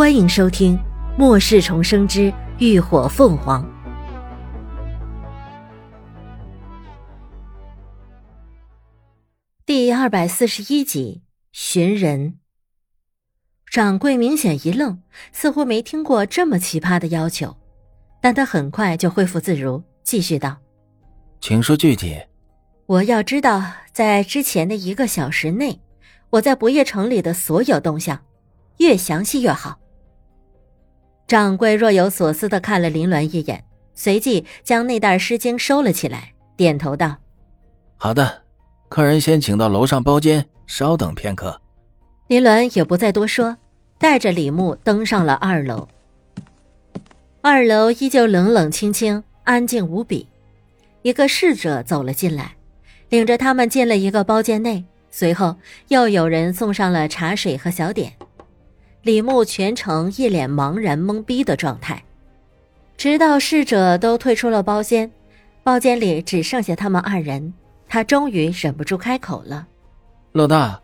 欢迎收听《末世重生之浴火凤凰》第二百四十一集。寻人。掌柜明显一愣，似乎没听过这么奇葩的要求，但他很快就恢复自如，继续道：“请说具体。我要知道，在之前的一个小时内，我在不夜城里的所有动向，越详细越好。”掌柜若有所思的看了林鸾一眼，随即将那袋诗经收了起来，点头道：“好的，客人先请到楼上包间，稍等片刻。”林鸾也不再多说，带着李牧登上了二楼。二楼依旧冷冷清清，安静无比。一个侍者走了进来，领着他们进了一个包间内，随后又有人送上了茶水和小点。李牧全程一脸茫然懵逼的状态，直到侍者都退出了包间，包间里只剩下他们二人，他终于忍不住开口了：“老大，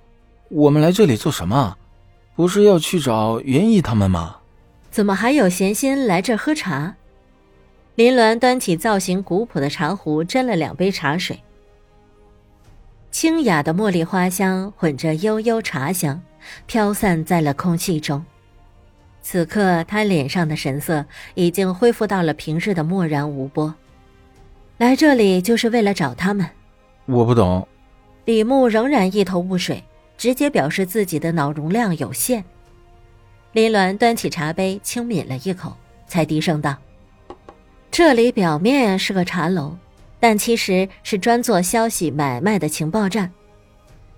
我们来这里做什么？不是要去找袁毅他们吗？怎么还有闲心来这喝茶？”林鸾端起造型古朴的茶壶，斟了两杯茶水，清雅的茉莉花香混着悠悠茶香。飘散在了空气中。此刻，他脸上的神色已经恢复到了平日的漠然无波。来这里就是为了找他们。我不懂。李牧仍然一头雾水，直接表示自己的脑容量有限。林鸾端起茶杯，轻抿了一口，才低声道：“这里表面是个茶楼，但其实是专做消息买卖的情报站。”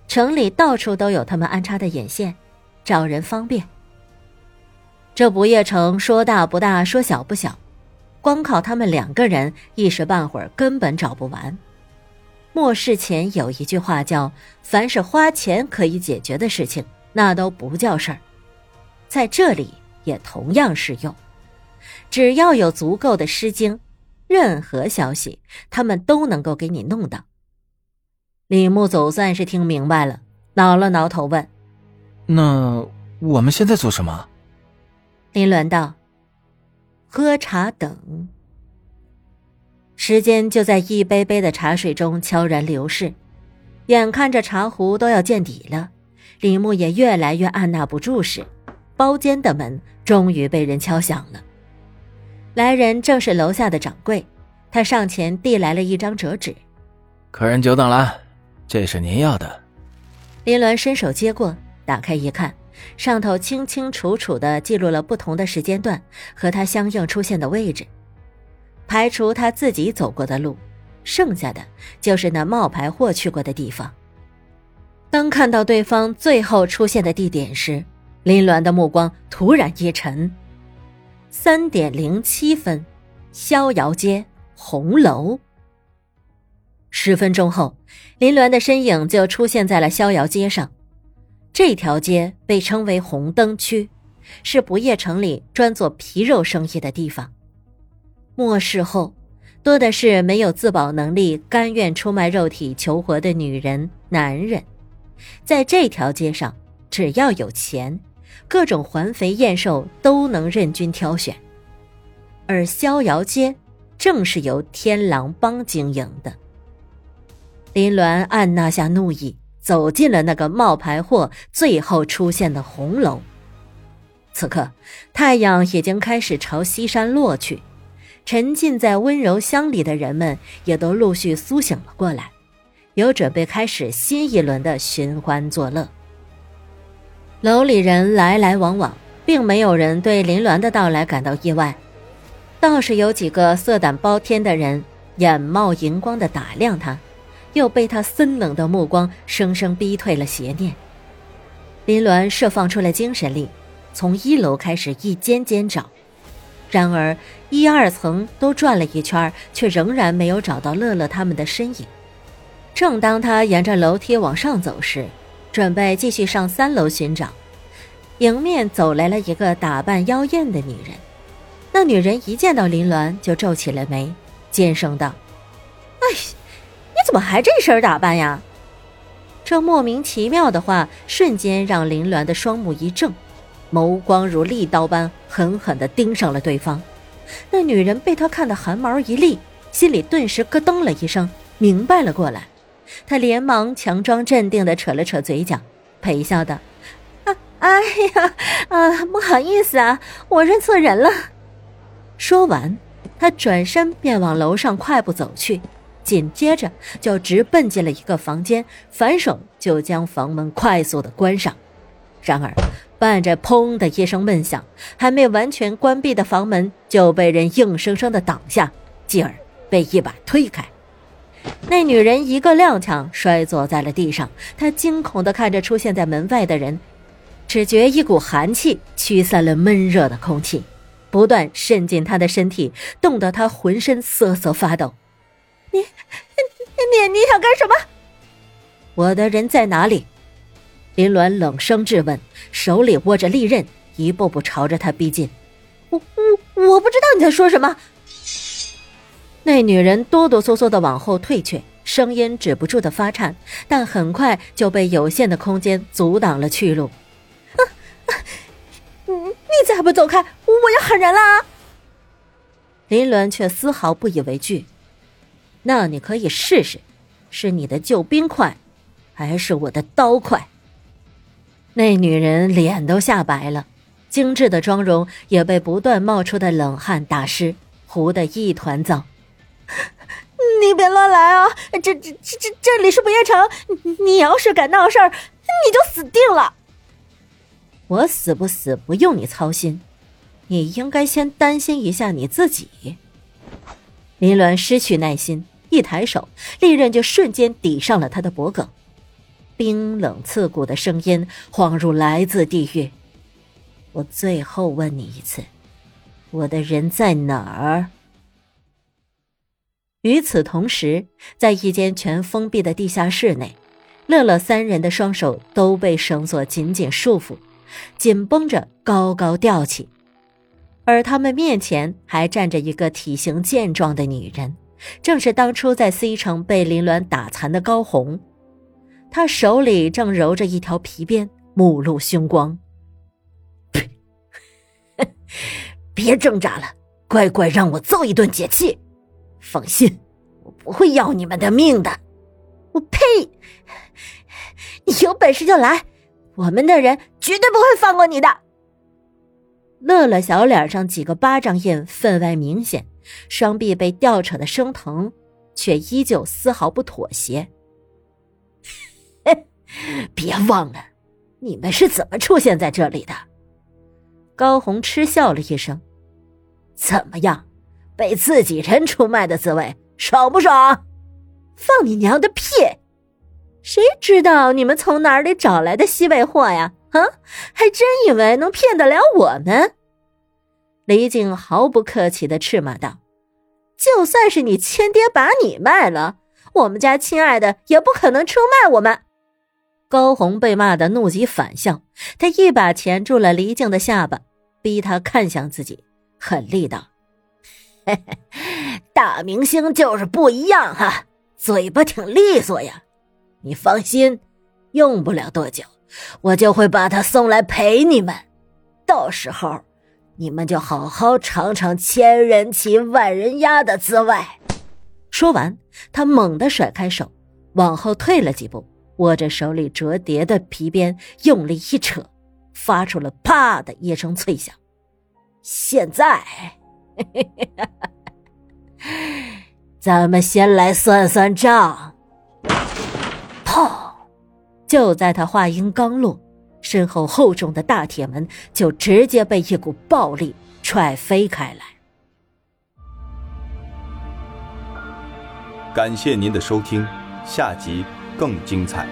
城里到处都有他们安插的眼线，找人方便。这不夜城说大不大，说小不小，光靠他们两个人，一时半会儿根本找不完。末世前有一句话叫：“凡是花钱可以解决的事情，那都不叫事儿。”在这里也同样适用，只要有足够的诗经，任何消息他们都能够给你弄到。李牧总算是听明白了，挠了挠头问：“那我们现在做什么？”林鸾道：“喝茶等。”时间就在一杯杯的茶水中悄然流逝，眼看着茶壶都要见底了，李牧也越来越按捺不住时，包间的门终于被人敲响了。来人正是楼下的掌柜，他上前递来了一张折纸：“客人久等了。”这是您要的。林鸾伸手接过，打开一看，上头清清楚楚的记录了不同的时间段和他相应出现的位置。排除他自己走过的路，剩下的就是那冒牌货去过的地方。当看到对方最后出现的地点时，林鸾的目光突然一沉。三点零七分，逍遥街红楼。十分钟后，林鸾的身影就出现在了逍遥街上。这条街被称为红灯区，是不夜城里专做皮肉生意的地方。末世后，多的是没有自保能力、甘愿出卖肉体求活的女人、男人。在这条街上，只要有钱，各种环肥燕瘦都能任君挑选。而逍遥街，正是由天狼帮经营的。林鸾按捺下怒意，走进了那个冒牌货最后出现的红楼。此刻，太阳已经开始朝西山落去，沉浸在温柔乡里的人们也都陆续苏醒了过来，有准备开始新一轮的寻欢作乐。楼里人来来往往，并没有人对林鸾的到来感到意外，倒是有几个色胆包天的人眼冒银光的打量他。又被他森冷的目光生生逼退了邪念。林鸾释放出了精神力，从一楼开始一间间找，然而一二层都转了一圈，却仍然没有找到乐乐他们的身影。正当他沿着楼梯往上走时，准备继续上三楼寻找，迎面走来了一个打扮妖艳的女人。那女人一见到林鸾就皱起了眉，尖声道：“哎。”怎么还这身打扮呀？这莫名其妙的话瞬间让林鸾的双目一怔，眸光如利刀般狠狠地盯上了对方。那女人被他看得汗毛一立，心里顿时咯噔了一声，明白了过来。她连忙强装镇定地扯了扯嘴角，陪笑道：“啊，哎呀，啊，不好意思啊，我认错人了。”说完，她转身便往楼上快步走去。紧接着就直奔进了一个房间，反手就将房门快速的关上。然而，伴着“砰”的一声闷响，还没完全关闭的房门就被人硬生生的挡下，继而被一把推开。那女人一个踉跄，摔坐在了地上。她惊恐的看着出现在门外的人，只觉一股寒气驱散了闷热的空气，不断渗进她的身体，冻得她浑身瑟瑟发抖。你，你你想干什么？我的人在哪里？林鸾冷声质问，手里握着利刃，一步步朝着他逼近。我我我不知道你在说什么。那女人哆哆嗦嗦的往后退却，声音止不住的发颤，但很快就被有限的空间阻挡了去路。啊啊！你你再不走开，我要喊人了！林鸾却丝毫不以为惧。那你可以试试，是你的救兵快，还是我的刀快？那女人脸都吓白了，精致的妆容也被不断冒出的冷汗打湿，糊得一团糟。你别乱来啊！这这这这这里是不夜城，你要是敢闹事儿，你就死定了。我死不死不用你操心，你应该先担心一下你自己。林鸾失去耐心。一抬手，利刃就瞬间抵上了他的脖颈，冰冷刺骨的声音恍如来自地狱。我最后问你一次，我的人在哪儿？与此同时，在一间全封闭的地下室内，乐乐三人的双手都被绳索紧紧束缚，紧绷着高高吊起，而他们面前还站着一个体型健壮的女人。正是当初在 C 城被林鸾打残的高红，他手里正揉着一条皮鞭，目露凶光。别挣扎了，乖乖让我揍一顿解气。放心，我不会要你们的命的。我呸！你有本事就来，我们的人绝对不会放过你的。乐乐小脸上几个巴掌印分外明显。双臂被吊扯的生疼，却依旧丝毫不妥协。别忘了，你们是怎么出现在这里的？高红嗤笑了一声：“怎么样，被自己人出卖的滋味爽不爽？放你娘的屁！谁知道你们从哪里找来的西北货呀？啊，还真以为能骗得了我们？”李靖毫不客气的斥骂道：“就算是你亲爹把你卖了，我们家亲爱的也不可能出卖我们。”高红被骂的怒极反笑，他一把钳住了李靖的下巴，逼他看向自己，狠厉道：“嘿嘿，大明星就是不一样哈，嘴巴挺利索呀。你放心，用不了多久，我就会把他送来陪你们，到时候。”你们就好好尝尝千人骑万人压的滋味。说完，他猛地甩开手，往后退了几步，握着手里折叠的皮鞭，用力一扯，发出了“啪”的一声脆响。现在，咱们先来算算账。就在他话音刚落。身后厚重的大铁门就直接被一股暴力踹飞开来。感谢您的收听，下集更精彩。